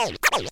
oh, oh.